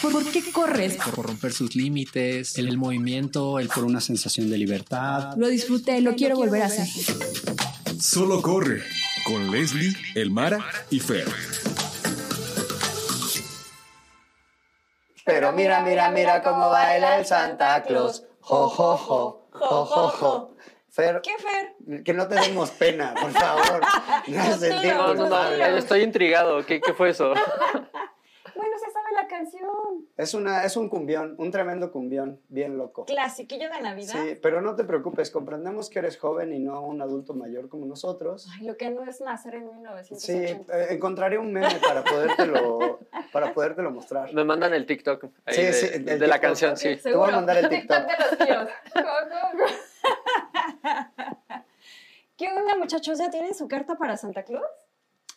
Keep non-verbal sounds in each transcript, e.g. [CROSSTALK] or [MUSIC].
¿Por qué corres? Por romper sus límites, el, el movimiento, el por una sensación de libertad. Lo disfruté, lo quiero volver a hacer. Solo corre con Leslie, Elmara y Fer. Pero mira, mira, mira cómo baila el Santa Claus. Jo, jo, jo, jo, jo, jo. Fer, ¿Qué, Fer? que no te demos pena, por favor. [LAUGHS] No estoy intrigado. ¿Qué, qué fue eso? [LAUGHS] Bueno, se sabe la canción. Es, una, es un cumbión, un tremendo cumbión, bien loco. Clasiquillo de Navidad. Sí, pero no te preocupes, comprendemos que eres joven y no un adulto mayor como nosotros. Ay, lo que no es nacer en Sí, 1980. eh, encontraré un meme para podértelo, [LAUGHS] para podértelo mostrar. Me mandan el TikTok ahí Sí, de, sí, el de la TikTok. canción, sí. Te voy a mandar el TikTok. de [LAUGHS] los tíos. [LAUGHS] ¿Qué onda, muchachos? ¿Ya tienen su carta para Santa Claus?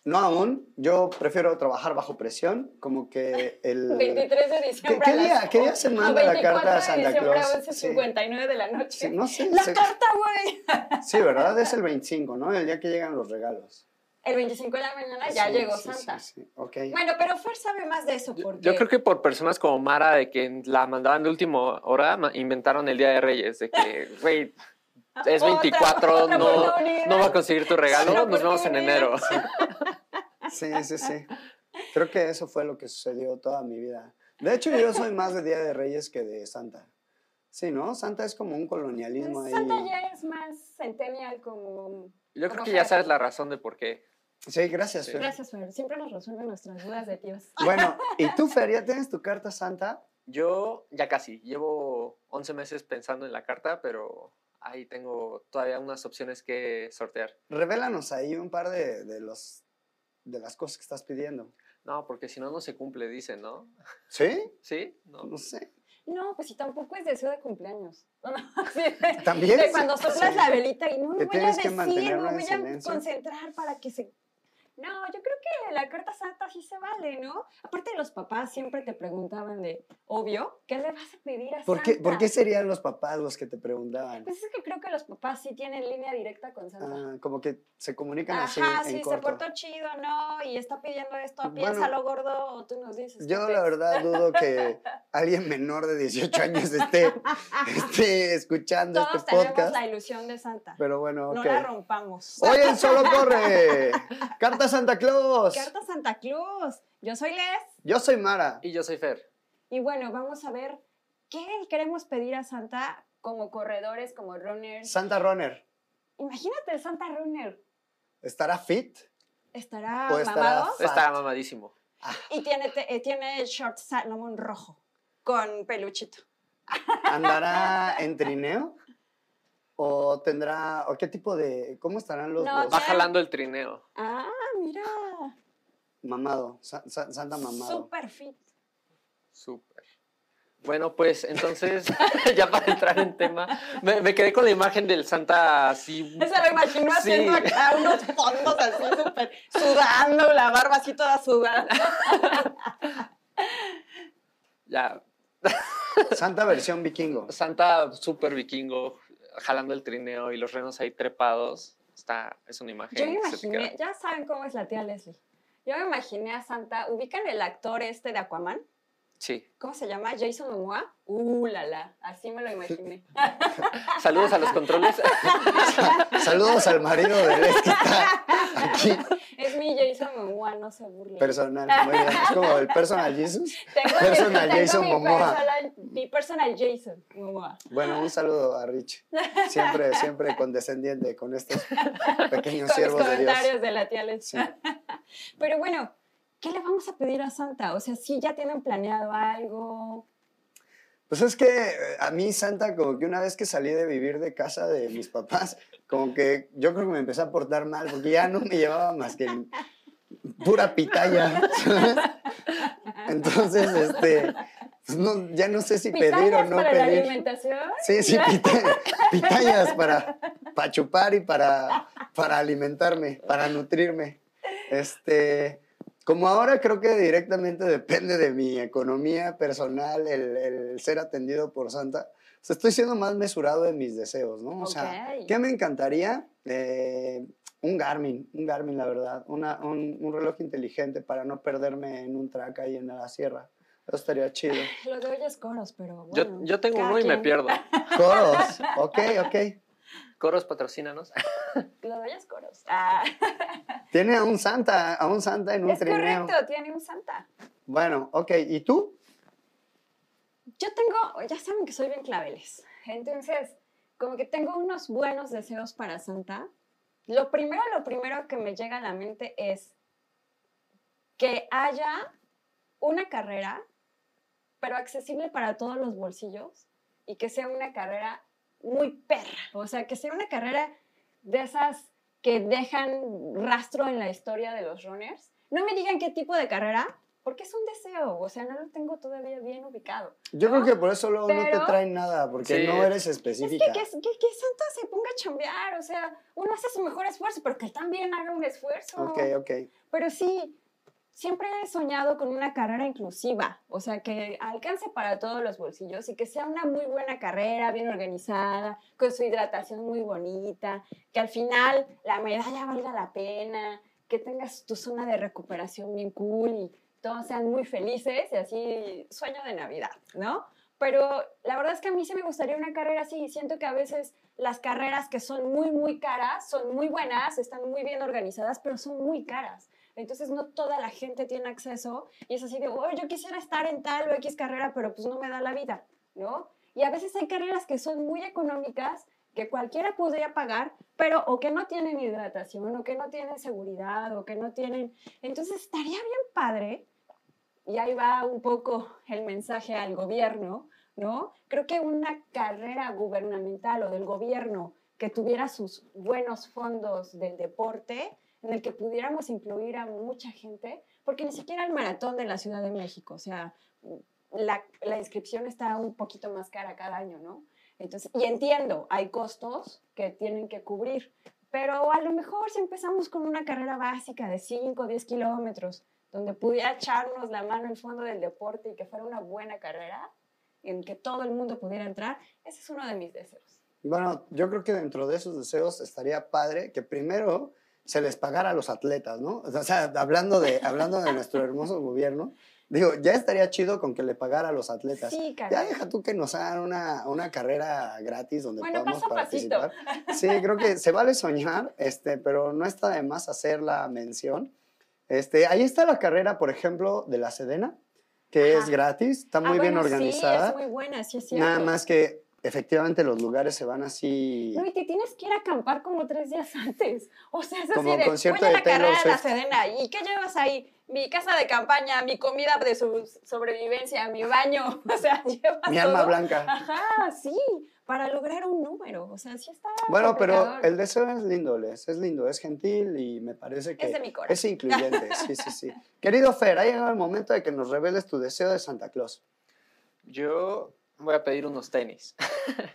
No aún, yo prefiero trabajar bajo presión, como que el... [LAUGHS] 23 de diciembre. ¿Qué día- qué día se manda la 24 carta a de Santa diciembre Claus? A Sí. 11.59 de la noche. Sí, no sé, La se- carta, güey. [LAUGHS] Sí, ¿verdad? Es el 25, ¿no? El día que llegan los regalos. El 25 de la mañana ya Sí, llegó sí, Santa. Sí, sí, ok. Bueno, pero Fer sabe más de eso porque... Yo creo que por personas como Mara, de que la mandaban de última hora, inventaron el Día de Reyes, de que, güey, es Otra- 24, otra no, no va a conseguir tu regalo, nos vemos en enero. Sí, sí, sí. Creo que eso fue lo que sucedió toda mi vida. De hecho, yo soy más de Día de Reyes que de Santa. Sí, ¿no? Santa es como un colonialismo Pues ahí. Santa ya es más centennial como... Yo creo que ya sabes la razón de por qué. Sí, gracias, Fer. Gracias, Fer. Siempre nos resuelven nuestras dudas de tíos. Bueno, [LAUGHS] ¿y tú, Fer, ya tienes tu carta Santa? Yo ya casi, llevo 11 meses pensando en la carta, pero ahí tengo todavía unas opciones que sortear. Revélanos ahí un par de, de los, de las cosas que estás pidiendo. No, porque si no, no se cumple, dicen, ¿no? ¿Sí? [LAUGHS] ¿Sí? No. No sé. No, pues si tampoco es deseo de cumpleaños. [LAUGHS] Así de- También. de cuando soplas sí. la velita y no, no voy a decir, no una voy a concentrar para que se... No, yo creo que la carta santa sí se vale, ¿no? Aparte los papás siempre te preguntaban de, obvio, ¿qué le vas a pedir a ¿Por qué, Santa? ¿Por qué serían los papás los que te preguntaban? Pues es que creo que los papás sí tienen línea directa con Santa. Ah, como que se comunican así Ajá, en sí, se portó chido, ¿no? Y está pidiendo esto, Bueno, piénsalo gordo, o tú nos dices. Yo ¿qué la verdad dudo que [LAUGHS] alguien menor de 18 años esté, esté escuchando Todos este tenemos podcast. la ilusión de Santa. Pero bueno, No ok. la rompamos. Hoy en Solo Corre, Carta [LAUGHS] Santa Claus. Carta Santa Claus. Yo soy Les. Yo soy Mara. Y yo soy Fer. Y bueno, vamos a ver qué queremos pedir a Santa como corredores, como runners. Santa Runner, Imagínate el Santa Runner. ¿estará fit? Estará O estará mamado Fat. Está mamadísimo. y tiene, te- eh, tiene short Salomon rojo con peluchito. ¿Andará en trineo? ¿O tendrá, o qué tipo de, cómo estarán los, No, los- Va jalando el trineo. Ah, mira. mamado, Sa- Sa- Santa mamado? Super fit. Súper. Bueno, pues entonces, [LAUGHS] ya para entrar en tema, me, me quedé con la imagen del Santa así. Se lo imagino Sí. haciendo acá unos fondos así súper sudando, la barba así toda sudada. [LAUGHS] Ya, Santa versión vikingo. Santa súper vikingo, jalando el trineo y los renos ahí trepados. Está, es una imagen. Yo me imaginé, ya saben cómo es la tía Leslie. Yo me imaginé a Santa, ¿ubican el actor este de Aquaman? Sí. ¿Cómo se llama? Jason Momoa. Uh, la la, así me lo imaginé. [LAUGHS] Saludos a los controles. [LAUGHS] Saludos al marido de Les que está [LAUGHS] aquí, mi Jason Momoa, no se burlen. personal. Muy bien. Es como el personal Jesus. [LAUGHS] Tengo, [LAUGHS] personal Jason mi Momoa. Personal, mi personal Jason Momoa. Bueno, un saludo a Rich. Siempre, siempre condescendiente con estos [LAUGHS] pequeños Con siervos de Dios. comentarios de la tía. Sí. Pero bueno, ¿qué le vamos a pedir a Santa? O sea, si ya tienen planeado algo. Pues es que eh, a mí Santa, como que una vez que salí de vivir de casa de mis papás, como que yo creo que me empecé a portar mal, porque ya no me llevaba más que pura pitaya. ¿sabes? Entonces, este, pues no, ya no sé si pedir o ¿Pitayas no para la pedir. alimentación? Sí, sí, pita- pitayas para, para chupar y para, para alimentarme, para nutrirme. Este, como ahora creo que directamente depende de mi economía personal el, el ser atendido por Santa, sea, estoy siendo más mesurado en mis deseos, ¿no? O sea. ¿qué me encantaría? Eh, un Garmin, un Garmin, la verdad, una- un, un reloj inteligente para no perderme en un track ahí en la sierra. Eso estaría chido. [LAUGHS] Lo de hoy es coros, pero Yo, bueno. yo tengo uno y me pierdo. [LAUGHS] Coros. Ok, ok. Coros patrocínanos. [LAUGHS] Lo de hoy es coros. Ah, Tiene a un santa, a un santa en un es trineo. correcto, tiene un santa. Bueno, ok. ¿Y tú? Yo tengo, ya saben que soy bien claveles. Entonces, como que tengo unos buenos deseos para Santa. Lo primero, lo primero que me llega a la mente es que haya una carrera, pero accesible para todos los bolsillos y que sea una carrera muy perra. O sea, que sea una carrera de esas que dejan rastro en la historia de los runners. No me digan qué tipo de carrera, porque es un deseo. O sea, no lo tengo todavía bien ubicado. Yo ¿no? creo que por eso luego no Pero- te traen nada, porque Sí. no eres Es específica. que, que, que, que Santa se ponga a chambear, o sea, uno hace su mejor esfuerzo, pero que él también haga un esfuerzo. Ok, ok. Pero sí, siempre he soñado con una carrera inclusiva, o sea, que alcance para todos los bolsillos y que sea una muy buena carrera, bien organizada, con su hidratación muy bonita, que al final la medalla valga la pena, que tengas tu zona de recuperación bien cool y todos sean muy felices y así sueño de Navidad, ¿no? Pero la verdad es que a mí sí me gustaría una carrera así. Siento que a veces las carreras que son muy, muy caras son muy buenas, están muy bien organizadas, pero son muy caras. Entonces no toda la gente tiene acceso y es así de, oh, yo quisiera estar en tal o X carrera, pero pues no me da la vida, ¿no? Y a veces hay carreras que son muy económicas, que cualquiera podría pagar, pero o que no tienen hidratación, o que no tienen seguridad, o que no tienen... Entonces estaría bien padre, y ahí va un poco el mensaje al gobierno, ¿no? Creo que una carrera gubernamental o del gobierno que tuviera sus buenos fondos del deporte, en el que pudiéramos incluir a mucha gente, porque ni siquiera el maratón de la Ciudad de México, o sea, la, inscripción está un poquito más cara cada año, ¿no? Entonces, y entiendo, hay costos que tienen que cubrir, pero a lo mejor si empezamos con una carrera básica de 5 o 10 kilómetros, donde pudiera echarnos la mano el fondo del deporte y que fuera una buena carrera, en que todo el mundo pudiera entrar, ese es uno de mis deseos. Bueno, yo creo que dentro de esos deseos estaría padre que primero se les pagara a los atletas, ¿no? O sea, hablando de, hablando de nuestro [LAUGHS] hermoso gobierno, digo, ya estaría chido con que le pagara a los atletas. Sí, Ya caray. deja tú que nos hagan una, una carrera gratis donde Bueno, podamos paso a pasito. participar. Sí, creo que se vale soñar, este, pero no está de más hacer la mención. Este, ahí está la carrera, por ejemplo, de la Sedena, que Ajá. es gratis, está muy Ah, bien bueno, organizada. Sí, es muy buena, sí es cierto. Nada más que efectivamente los lugares se van así. No, y te tienes que ir a acampar como tres días [LAUGHS] antes. O sea, es así Como de, concierto de la Taylor carrera de la. Sedena. ¿Y qué llevas ahí? Mi casa de campaña, mi comida de sobrevivencia, mi baño. [LAUGHS] O sea, [LAUGHS] llevas Mi alma todo. blanca. Ajá, sí, para lograr un número. O sea, sí está Bueno, pero el deseo es lindo, Les, es lindo, es gentil y me parece que Es de mi corazón. es incluyente. Sí, sí, sí. [LAUGHS] Querido Fer, ha llegado el momento de que nos reveles tu deseo de Santa Claus. Yo voy a pedir unos tenis.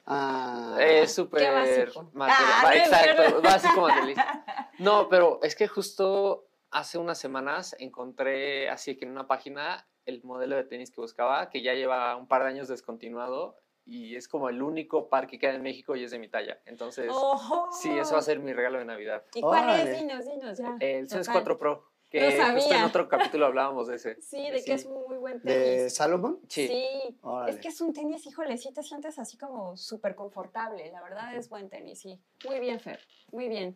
Ah, [LAUGHS] Es súper básico. material. Ah, no Exacto, cierto. básico materialista. [LAUGHS] No, pero es que justo hace unas semanas encontré así que en una página el modelo de tenis que buscaba, que ya lleva un par de años descontinuado y es como el único par que queda en México y es de mi talla. Entonces, sí, eso va a ser mi regalo de Navidad. ¿Y cuál Órale. es? Dinos, dinos, ya. El CS Total. 4 Pro, que justo en otro [LAUGHS] capítulo hablábamos de ese. Sí, de que es muy buen ¿De tenis. Salomon? Sí. Sí, es que es un tenis, híjole, sí te sientes así como súper confortable. La verdad es buen tenis, sí. Muy bien, Fer. Muy bien.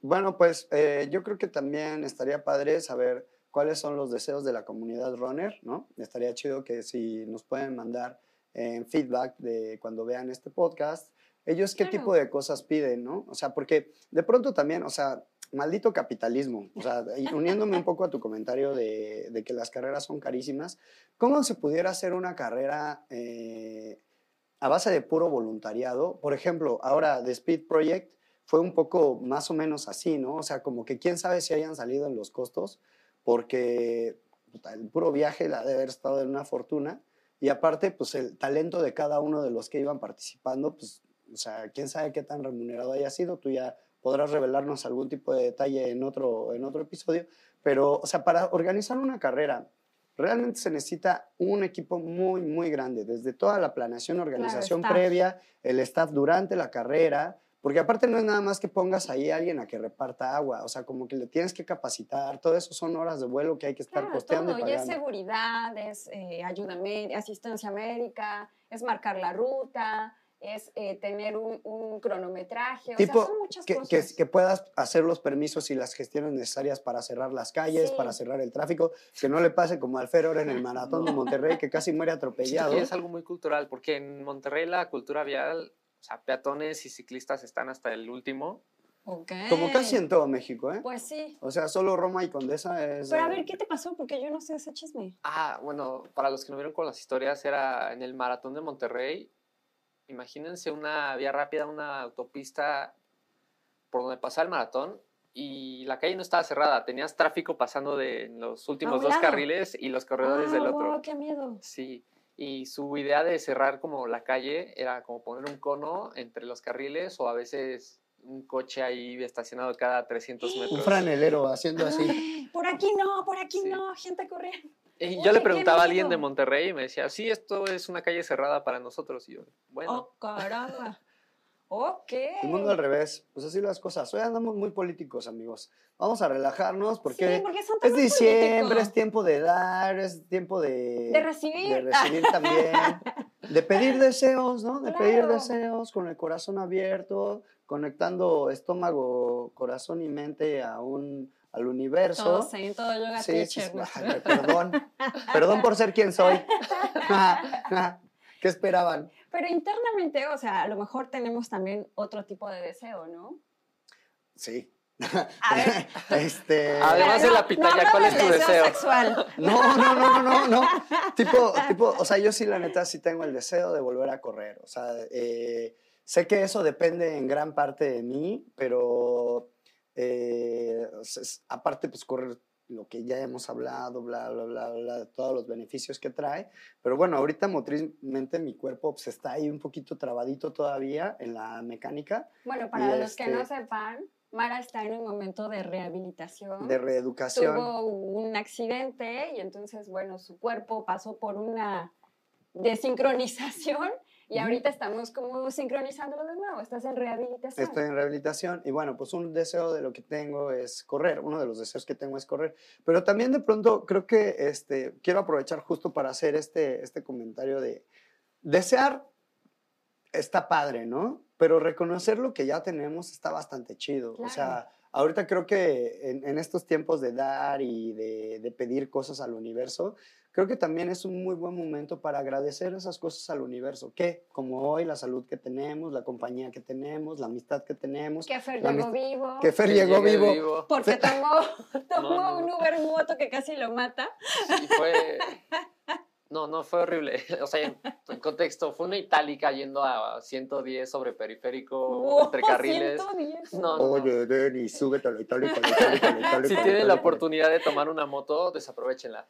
Bueno, pues eh, yo creo que también estaría padre saber cuáles son los deseos de la comunidad runner, ¿no? Estaría chido que si nos pueden mandar en feedback de cuando vean este podcast, ellos qué Claro. tipo de cosas piden, ¿no? O sea, porque de pronto también, o sea, maldito capitalismo, o sea, [LAUGHS] uniéndome un poco a tu comentario de, de que las carreras son carísimas, ¿cómo se pudiera hacer una carrera eh, a base de puro voluntariado? Por ejemplo, ahora de Speed Project fue un poco más o menos así, ¿no? O sea, como que quién sabe si hayan salido en los costos, porque puta, el puro viaje la de haber estado en una fortuna. Y aparte, pues el talento de cada uno de los que iban participando, pues, o sea, quién sabe qué tan remunerado haya sido. Tú ya podrás revelarnos algún tipo de detalle en otro, en otro episodio. Pero, o sea, para organizar una carrera, realmente se necesita un equipo muy, muy grande, desde toda la planeación, organización staff. previa, el staff durante la carrera, Porque aparte no es nada más que pongas ahí a alguien a que reparta agua, o sea, como que le tienes que capacitar, todo eso son horas de vuelo que hay que estar Claro, costeando todo, y y es seguridad, es eh, ayuda médica, asistencia médica, es marcar la ruta, es eh, tener un, un cronometraje, o Tipo, sea, son muchas que, que, cosas. que puedas hacer los permisos y las gestiones necesarias para cerrar las calles, Sí. para cerrar el tráfico, que no le pase como al Fer ahora en el [LAUGHS] maratón de Monterrey, que casi muere Sí, atropellado. y es algo muy cultural, porque en Monterrey la cultura vial, o sea, peatones y ciclistas están hasta el último. Ok. Como casi en todo México, ¿eh? Pues sí. O sea, solo Roma y Condesa es... Pero a ver, ¿qué te pasó? Porque yo no sé ese chisme. Ah, bueno, para los que no vieron con las historias, era en el maratón de Monterrey. Imagínense una vía rápida, una autopista por donde pasa el maratón y la calle no estaba cerrada. Tenías tráfico pasando de los últimos dos lado. carriles y los corredores del Ah, otro. wow, qué miedo. Sí, y su idea de cerrar como la calle era como poner un cono entre los carriles o a veces un coche ahí estacionado cada 300 metros. Un franelero haciendo así. Ay, por aquí no, por aquí Sí. no, gente corriendo. Y Uy, yo le preguntaba a alguien de. Monterrey y me decía, sí, esto es una calle cerrada para nosotros. Y yo, bueno, Oh, caramba. Ok. El mundo al revés. Pues así las cosas. Hoy andamos muy políticos, amigos. Vamos a relajarnos porque, sí, porque son es diciembre, políticos. es tiempo de dar, es tiempo de... De recibir. De recibir también. [LAUGHS] De pedir deseos, ¿no? De pedir deseos con el corazón abierto, conectando estómago, corazón y mente a un, al universo. Todo zen, todo yoga Sí, teacher. sí. perdón. Perdón por ser quien soy. [LAUGHS] [LAUGHS] ¿Qué esperaban? Pero internamente, o sea, a lo mejor tenemos también otro tipo de deseo, ¿no? Sí. A ver. [LAUGHS] Este. Además de la pitaya, no ¿cuál es tu deseo? sexual. No, no, no, no, no, no. Tipo, tipo, o sea, yo sí, la neta, sí tengo el deseo de volver a correr. O sea, eh, sé que eso depende en gran parte de mí, pero eh, aparte, pues correr lo que ya hemos hablado, bla, bla, bla, bla, todos los beneficios que trae. Pero bueno, ahorita motrizmente mi cuerpo pues, está ahí un poquito trabadito todavía en la mecánica Bueno, para Y los que no este- sepan, Mara está en un momento de rehabilitación. de reeducación. Tuvo un accidente y entonces, bueno, su cuerpo pasó por una desincronización y ahorita estamos como sincronizándolo de nuevo. Estás en rehabilitación. Estoy en rehabilitación y bueno, pues un deseo de lo que tengo es correr, uno de los deseos que tengo es correr, pero también de pronto creo que este, quiero aprovechar justo para hacer este, este comentario de desear está padre, ¿no? Pero reconocer lo que ya tenemos está bastante chido. O sea, ahorita creo que en, en estos tiempos de dar y de, de pedir cosas al universo, creo que también es un muy buen momento para agradecer esas cosas al universo, que como hoy la salud que tenemos, la compañía que tenemos, la amistad que tenemos, Que Fer llegó vivo. que Fer Que llegó vivo. Porque tomó, [LAUGHS] tomó No, no. un Uber moto que casi lo mata. Y fue. [LAUGHS] No, no, fue horrible. [LAUGHS] O sea, en, en contexto, fue una itálica yendo a 110 sobre periférico, entre carriles. 110. No, no, no. Oye, Denis, súbete a la itálica, la itálica, la itálica. Si tienen la oportunidad de tomar una moto, desaprovechenla.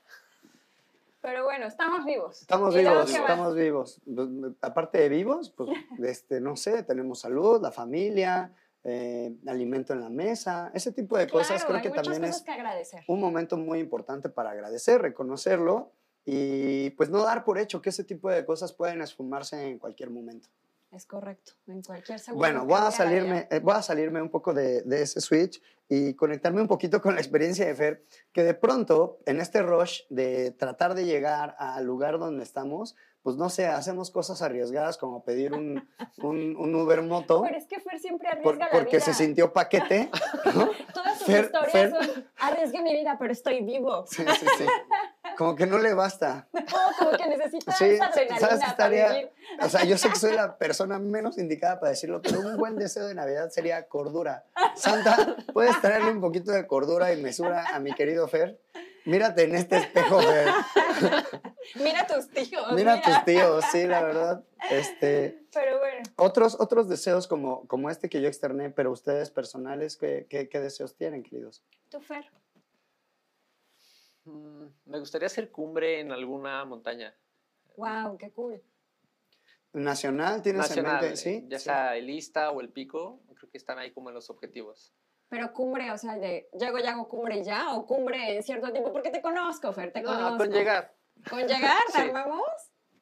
Pero bueno, estamos vivos. Estamos ¿Y luego vivos, estamos vivos. Pues, Aparte de vivos, pues, [LAUGHS] este, no sé, tenemos salud, la familia, eh, alimento en la mesa, ese tipo de cosas Claro, creo que también es que un momento muy importante para agradecer, reconocerlo y pues no dar por hecho que ese tipo de cosas pueden esfumarse en cualquier momento. Es correcto. En cualquier segundo. Bueno, voy a salirme, eh, voy a salirme un poco de, de ese switch y conectarme un poquito con la experiencia de Fer, que de pronto en este rush de tratar de llegar al lugar donde estamos, pues no sé, hacemos cosas arriesgadas como pedir un, [LAUGHS] un, un Uber moto Pero es que Fer siempre por- arriesga la porque vida. se sintió paquete, [LAUGHS] ¿no? Todas sus Fer- historias Fer- son arriesgué mi vida, pero estoy vivo. Sí, sí, sí. Como que no le basta. No, como que necesita Sí, esa adrenalina ¿sabes qué para estaría? vivir. O sea, yo sé que soy la persona menos indicada para decirlo, pero un buen deseo de Navidad sería cordura. Santa, ¿puedes traerle un poquito de cordura y mesura a mi querido Fer? Mírate en este espejo. [LAUGHS] Mira tus tíos. Mira a tus tíos, sí, la verdad. Este, Pero bueno, otros, otros deseos como, como este que yo externé, pero ustedes personales, ¿qué, qué, qué deseos tienen, queridos? tú, Fer. Mm, Me gustaría hacer cumbre en alguna montaña. Wow, qué cool. ¿Nacional tienes Nacional, en mente? Sí. ya sí. sea el Ista o el Pico, creo que están ahí como en los objetivos. Pero cumbre, o sea, de llego y hago cumbre ya, o cumbre en cierto tiempo, porque te conozco, Fer, te No, conozco. con llegar. ¿Con llegar? ¿Te [LAUGHS] Sí. armamos?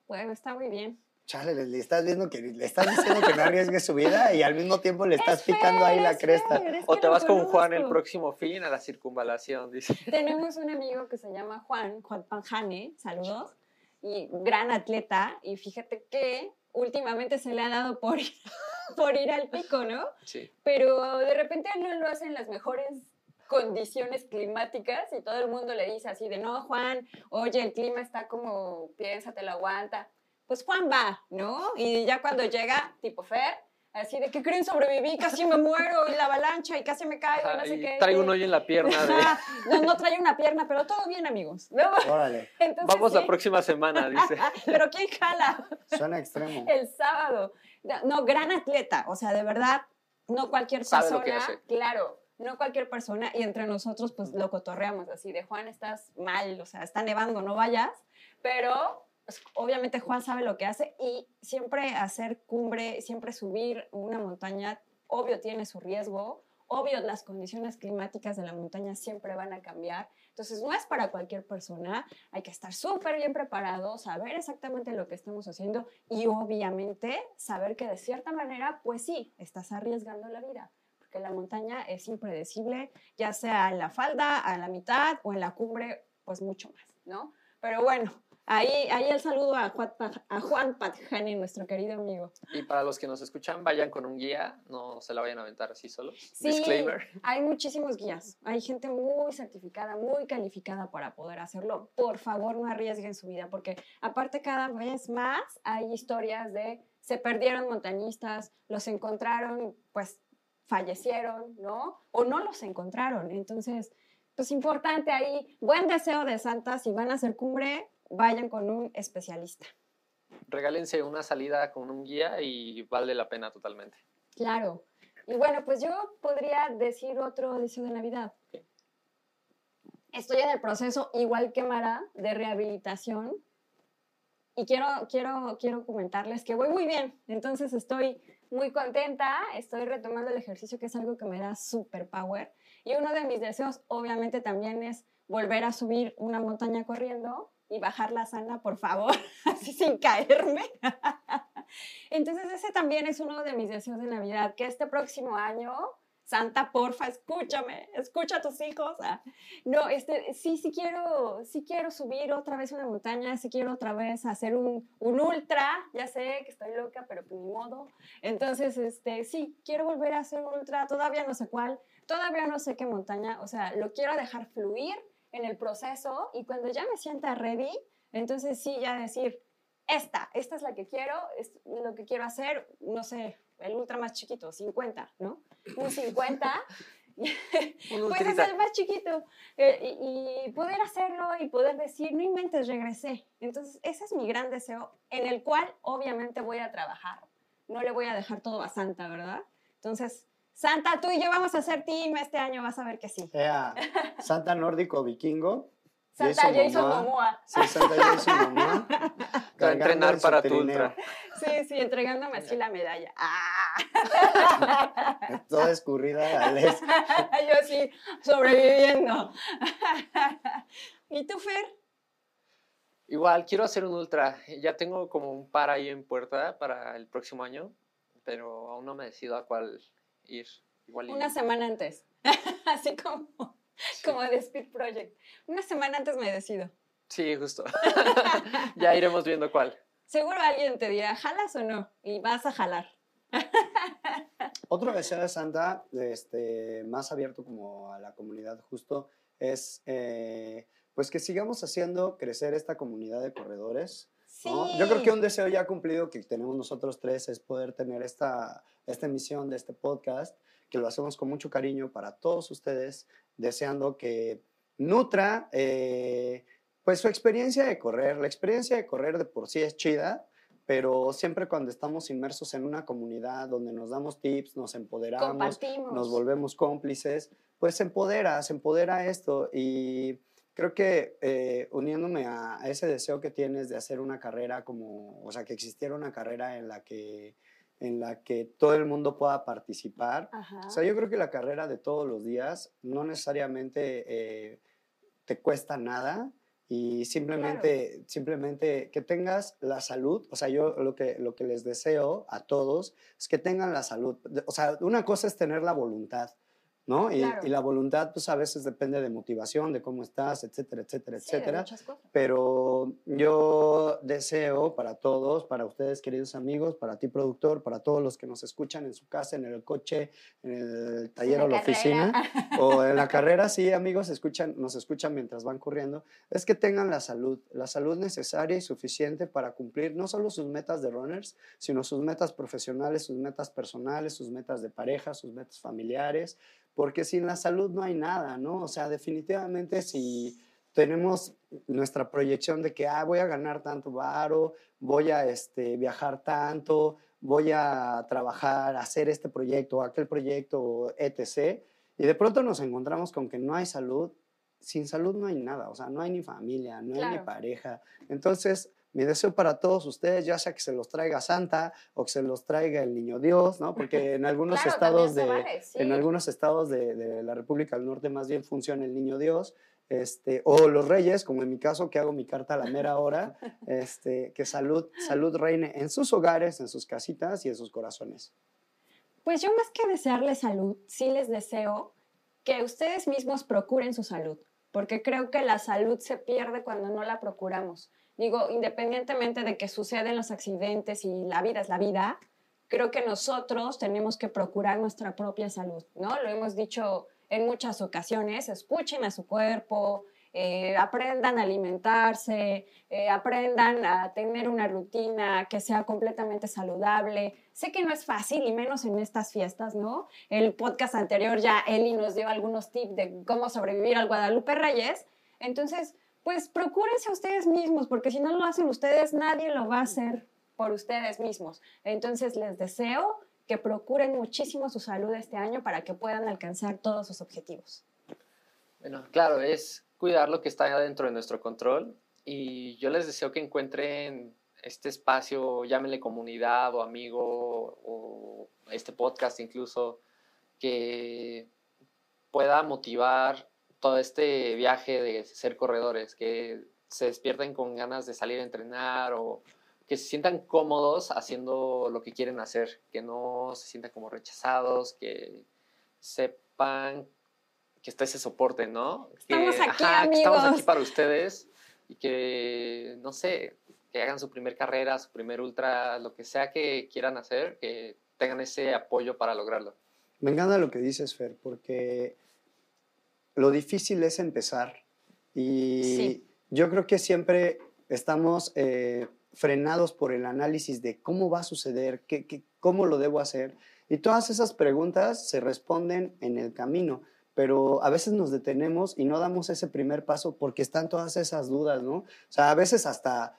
Bueno, está muy bien. Chale, le estás viendo que le estás diciendo que no arriesgue su vida y al mismo tiempo le estás Es picando ahí Fer, la es cresta. Es O te vas con Juan el próximo fin a la circunvalación, dice. [LAUGHS] Tenemos un amigo que se llama Juan, Juan Panjane, saludos, y gran atleta, y fíjate que últimamente se le ha dado por ir, [LAUGHS] por ir al pico, ¿no? Sí. Pero de repente no lo hace en las mejores condiciones climáticas y todo el mundo le dice así de, no, Juan, oye, el clima está como, piénsate, lo aguanta. Pues Juan va, ¿no? Y ya cuando llega, tipo Fer, así de, ¿qué creen? Sobreviví, casi me muero, y la avalancha, y casi me caigo, no sé Ay, qué. traigo un hoyo en la pierna de... no, no trae una pierna, pero todo bien, amigos. ¿no? Órale, [LAUGHS] Entonces, Vamos la próxima semana, dice. [LAUGHS] Pero ¿quién jala? suena extremo. El sábado. No, gran atleta. O sea, de verdad, no cualquier Sabe lo persona. que hace. Claro, no cualquier persona. Y entre nosotros, pues lo cotorreamos así de Juan, estás mal, o sea, está nevando, no vayas. Pero obviamente Juan sabe lo que hace y siempre hacer cumbre, siempre subir una montaña, obvio tiene su riesgo. Obvio, las condiciones climáticas de la montaña siempre van a cambiar. Entonces, no es para cualquier persona. Hay que estar súper bien preparado, saber exactamente lo que estamos haciendo y obviamente saber que de cierta manera, pues sí, estás arriesgando la vida. Porque la montaña es impredecible, ya sea en la falda, a la mitad o en la cumbre, pues mucho más, ¿no? Pero bueno, ahí, ahí el saludo a Juan, a Juan Patjani, nuestro querido amigo. Y para los que nos escuchan, vayan con un guía, no se la vayan a aventar así solos. Sí, Disclaimer. hay muchísimos guías. Hay gente muy certificada, muy calificada para poder hacerlo. Por favor, no arriesguen su vida, porque aparte cada vez más hay historias de se perdieron montañistas, los encontraron, pues fallecieron, ¿no? O no los encontraron. Entonces, pues importante ahí, buen deseo de Santa, si van a hacer cumbre, vayan con un especialista. Regálense una salida con un guía y vale la pena totalmente. Claro. Y bueno, pues yo podría decir otro deseo de Navidad. Estoy en el proceso, igual que Mara, de rehabilitación. Y quiero, quiero, quiero comentarles que voy muy bien. Entonces estoy muy contenta. Estoy retomando el ejercicio, que es algo que me da super power. Y uno de mis deseos, obviamente, también es volver a subir una montaña corriendo y bajarla sana, por favor, [LAUGHS] así sin caerme. Entonces ese también es uno de mis deseos de Navidad, que este próximo año, Santa, porfa, escúchame, escucha a tus hijos. Ah, No, este, sí, sí quiero, sí quiero subir otra vez una montaña, sí quiero otra vez hacer un, un ultra, ya sé que estoy loca, pero pues ni modo. Entonces, este, sí, quiero volver a hacer un ultra, todavía no sé cuál, todavía no sé qué montaña, o sea, lo quiero dejar fluir en el proceso y cuando ya me sienta ready, entonces sí, ya decir, esta, esta es la que quiero, es lo que quiero hacer, no sé, el ultra más chiquito, 50, ¿no? Un 50, [LAUGHS] Un pues es el más chiquito, eh, y, y poder hacerlo y poder decir, no inventes, regresé. Entonces, ese es mi gran deseo, en el cual obviamente voy a trabajar. No le voy a dejar todo a Santa, ¿verdad? Entonces, Santa, tú y yo vamos a hacer team este año, vas a ver que sí. Santa Nórdico Vikingo. Santa Jason Momoa. Sí, Santa Jason Momoa. Te [LAUGHS] va a cargando entrenar para tu ultra. Sí, sí, entregándome así la medalla. ¡Ah! [LAUGHS] Toda escurrida a Les. [LAUGHS] Yo sí, sobreviviendo. ¿Y tú, Fer? Igual, quiero hacer un ultra. Ya tengo como un par ahí en puerta para el próximo año, pero aún no me decido a cuál ir. Igual Una semana antes. [LAUGHS] Así como, como de Speed Project. Una semana antes me decido. Sí, justo. [LAUGHS] [LAUGHS] ya iremos viendo cuál. Seguro alguien te dirá, ¿jalas o no? Y vas a jalar. Otro deseo de Santa, este, más abierto como a la comunidad justo, es eh, pues que sigamos haciendo crecer esta comunidad de corredores. Sí. ¿no? Yo creo que un deseo ya cumplido que tenemos nosotros tres es poder tener esta, esta emisión de este podcast, que lo hacemos con mucho cariño para todos ustedes, deseando que nutra eh, pues su experiencia de correr. La experiencia de correr de por sí es chida, pero siempre cuando estamos inmersos en una comunidad donde nos damos tips, nos empoderamos, nos volvemos cómplices, pues se empodera, se empodera esto y creo que eh, uniéndome a, a ese deseo que tienes de hacer una carrera como, o sea, que existiera una carrera en la que, en la que todo el mundo pueda participar. Ajá. O sea, yo creo que la carrera de todos los días no necesariamente eh, te cuesta nada y simplemente, simplemente que tengas la salud, o sea, yo lo que, lo que les deseo a todos es que tengan la salud. O sea, una cosa es tener la voluntad, ¿no? Y, Claro. y la voluntad, pues a veces depende de motivación, de cómo estás, etcétera, etcétera, Sí, etcétera. Pero yo deseo para todos, para ustedes queridos amigos, para ti productor, para todos los que nos escuchan en su casa, en el coche, en el taller o la oficina, o en la [LAUGHS] carrera, sí, amigos, escuchan, nos escuchan mientras van corriendo, es que tengan la salud, la salud necesaria y suficiente para cumplir no solo sus metas de runners, sino sus metas profesionales, sus metas personales, sus metas de pareja, sus metas familiares, porque sin la salud no hay nada, ¿no? O sea, definitivamente si tenemos nuestra proyección de que, ah, voy a ganar tanto varo, voy a este, viajar tanto, voy a trabajar, hacer este proyecto, aquel proyecto, etc. Y de pronto nos encontramos con que no hay salud. Sin salud no hay nada, o sea, no hay ni familia, no hay ni Claro. pareja. Entonces, mi deseo para todos ustedes, ya sea que se los traiga Santa o que se los traiga el Niño Dios, ¿no? Porque [LAUGHS] en algunos Claro, estados de, se vale, sí. en algunos estados de, de la República del Norte más bien funciona el Niño Dios, este, o los reyes, como en mi caso, que hago mi carta a la mera hora, [LAUGHS] este, que salud, salud reine en sus hogares, en sus casitas y en sus corazones. Pues yo más que desearles salud, sí les deseo que ustedes mismos procuren su salud, porque creo que la salud se pierde cuando no la procuramos. Digo, independientemente de que suceden los accidentes y la vida es la vida, creo que nosotros tenemos que procurar nuestra propia salud, ¿no? Lo hemos dicho en muchas ocasiones, escuchen a su cuerpo, eh, aprendan a alimentarse, eh, aprendan a tener una rutina que sea completamente saludable. Sé que no es fácil y menos en estas fiestas, ¿no? El podcast anterior ya Eli nos dio algunos tips de cómo sobrevivir al Guadalupe Reyes. Entonces, pues procúrense a ustedes mismos, porque si no lo hacen ustedes, nadie lo va a hacer por ustedes mismos. Entonces, les deseo que procuren muchísimo su salud este año para que puedan alcanzar todos sus objetivos. Bueno, claro, es cuidar lo que está dentro de nuestro control y yo les deseo que encuentren este espacio, llámenle comunidad o amigo o este podcast incluso, que pueda motivar todo este viaje de ser corredores, que se despierten con ganas de salir a entrenar o que se sientan cómodos haciendo lo que quieren hacer, que no se sientan como rechazados, que sepan que está ese soporte, ¿no? Estamos que, aquí, que estamos aquí amigos. para ustedes y que, no sé, que hagan su primer carrera, su primer ultra, lo que sea que quieran hacer, que tengan ese apoyo para lograrlo. Me encanta lo que dices, Fer, porque lo difícil es empezar. Y Sí. yo creo que siempre estamos eh, frenados por el análisis de cómo va a suceder, qué, qué- cómo lo debo hacer. Y todas esas preguntas se responden en el camino, pero a veces nos detenemos y no damos ese primer paso porque están todas esas dudas, ¿no? O sea, a veces hasta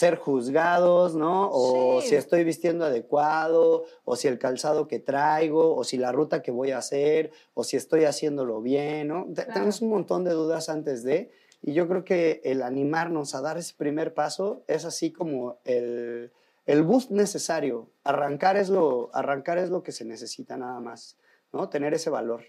ser juzgados, ¿no? O Sí. si estoy vistiendo adecuado, o si el calzado que traigo, o si la ruta que voy a hacer, o si estoy haciéndolo bien, ¿no? Claro. Tenemos un montón de dudas antes de, y yo creo que el animarnos a dar ese primer paso es así como el, el boost necesario. Arrancar es, lo, arrancar es lo que se necesita nada más, ¿no? Tener ese valor.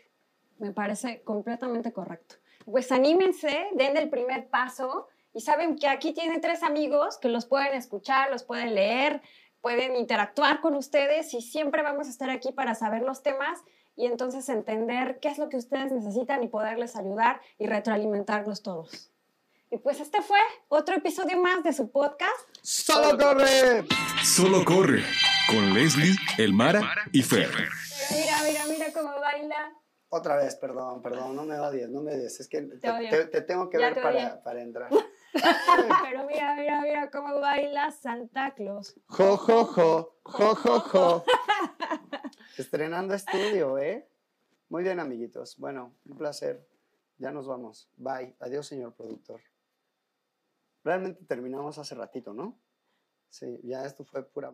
Me parece completamente correcto. Pues anímense, den el primer paso y saben que aquí tienen tres amigos que los pueden escuchar, los pueden leer, pueden interactuar con ustedes y siempre vamos a estar aquí para saber los temas y entonces entender qué es lo que ustedes necesitan y poderles ayudar y retroalimentarlos todos. Y pues este fue otro episodio más de su podcast. ¡Solo corre! Solo corre con Leslie, Elmara y Fer. Mira, mira, mira cómo baila. Otra vez, perdón, perdón, no me odies, no me odies. Es que te, odio. te- te tengo que Ya ver te para, para entrar. [LAUGHS] [LAUGHS] Pero mira, mira, mira cómo baila Santa Claus. Jo, jo, jo, jo, jo, jo. Estrenando estudio, ¿eh? Muy bien, amiguitos. Bueno, un placer. Ya nos vamos. Bye. Adiós, señor productor. Realmente terminamos hace ratito, ¿no? Sí, ya esto fue pura...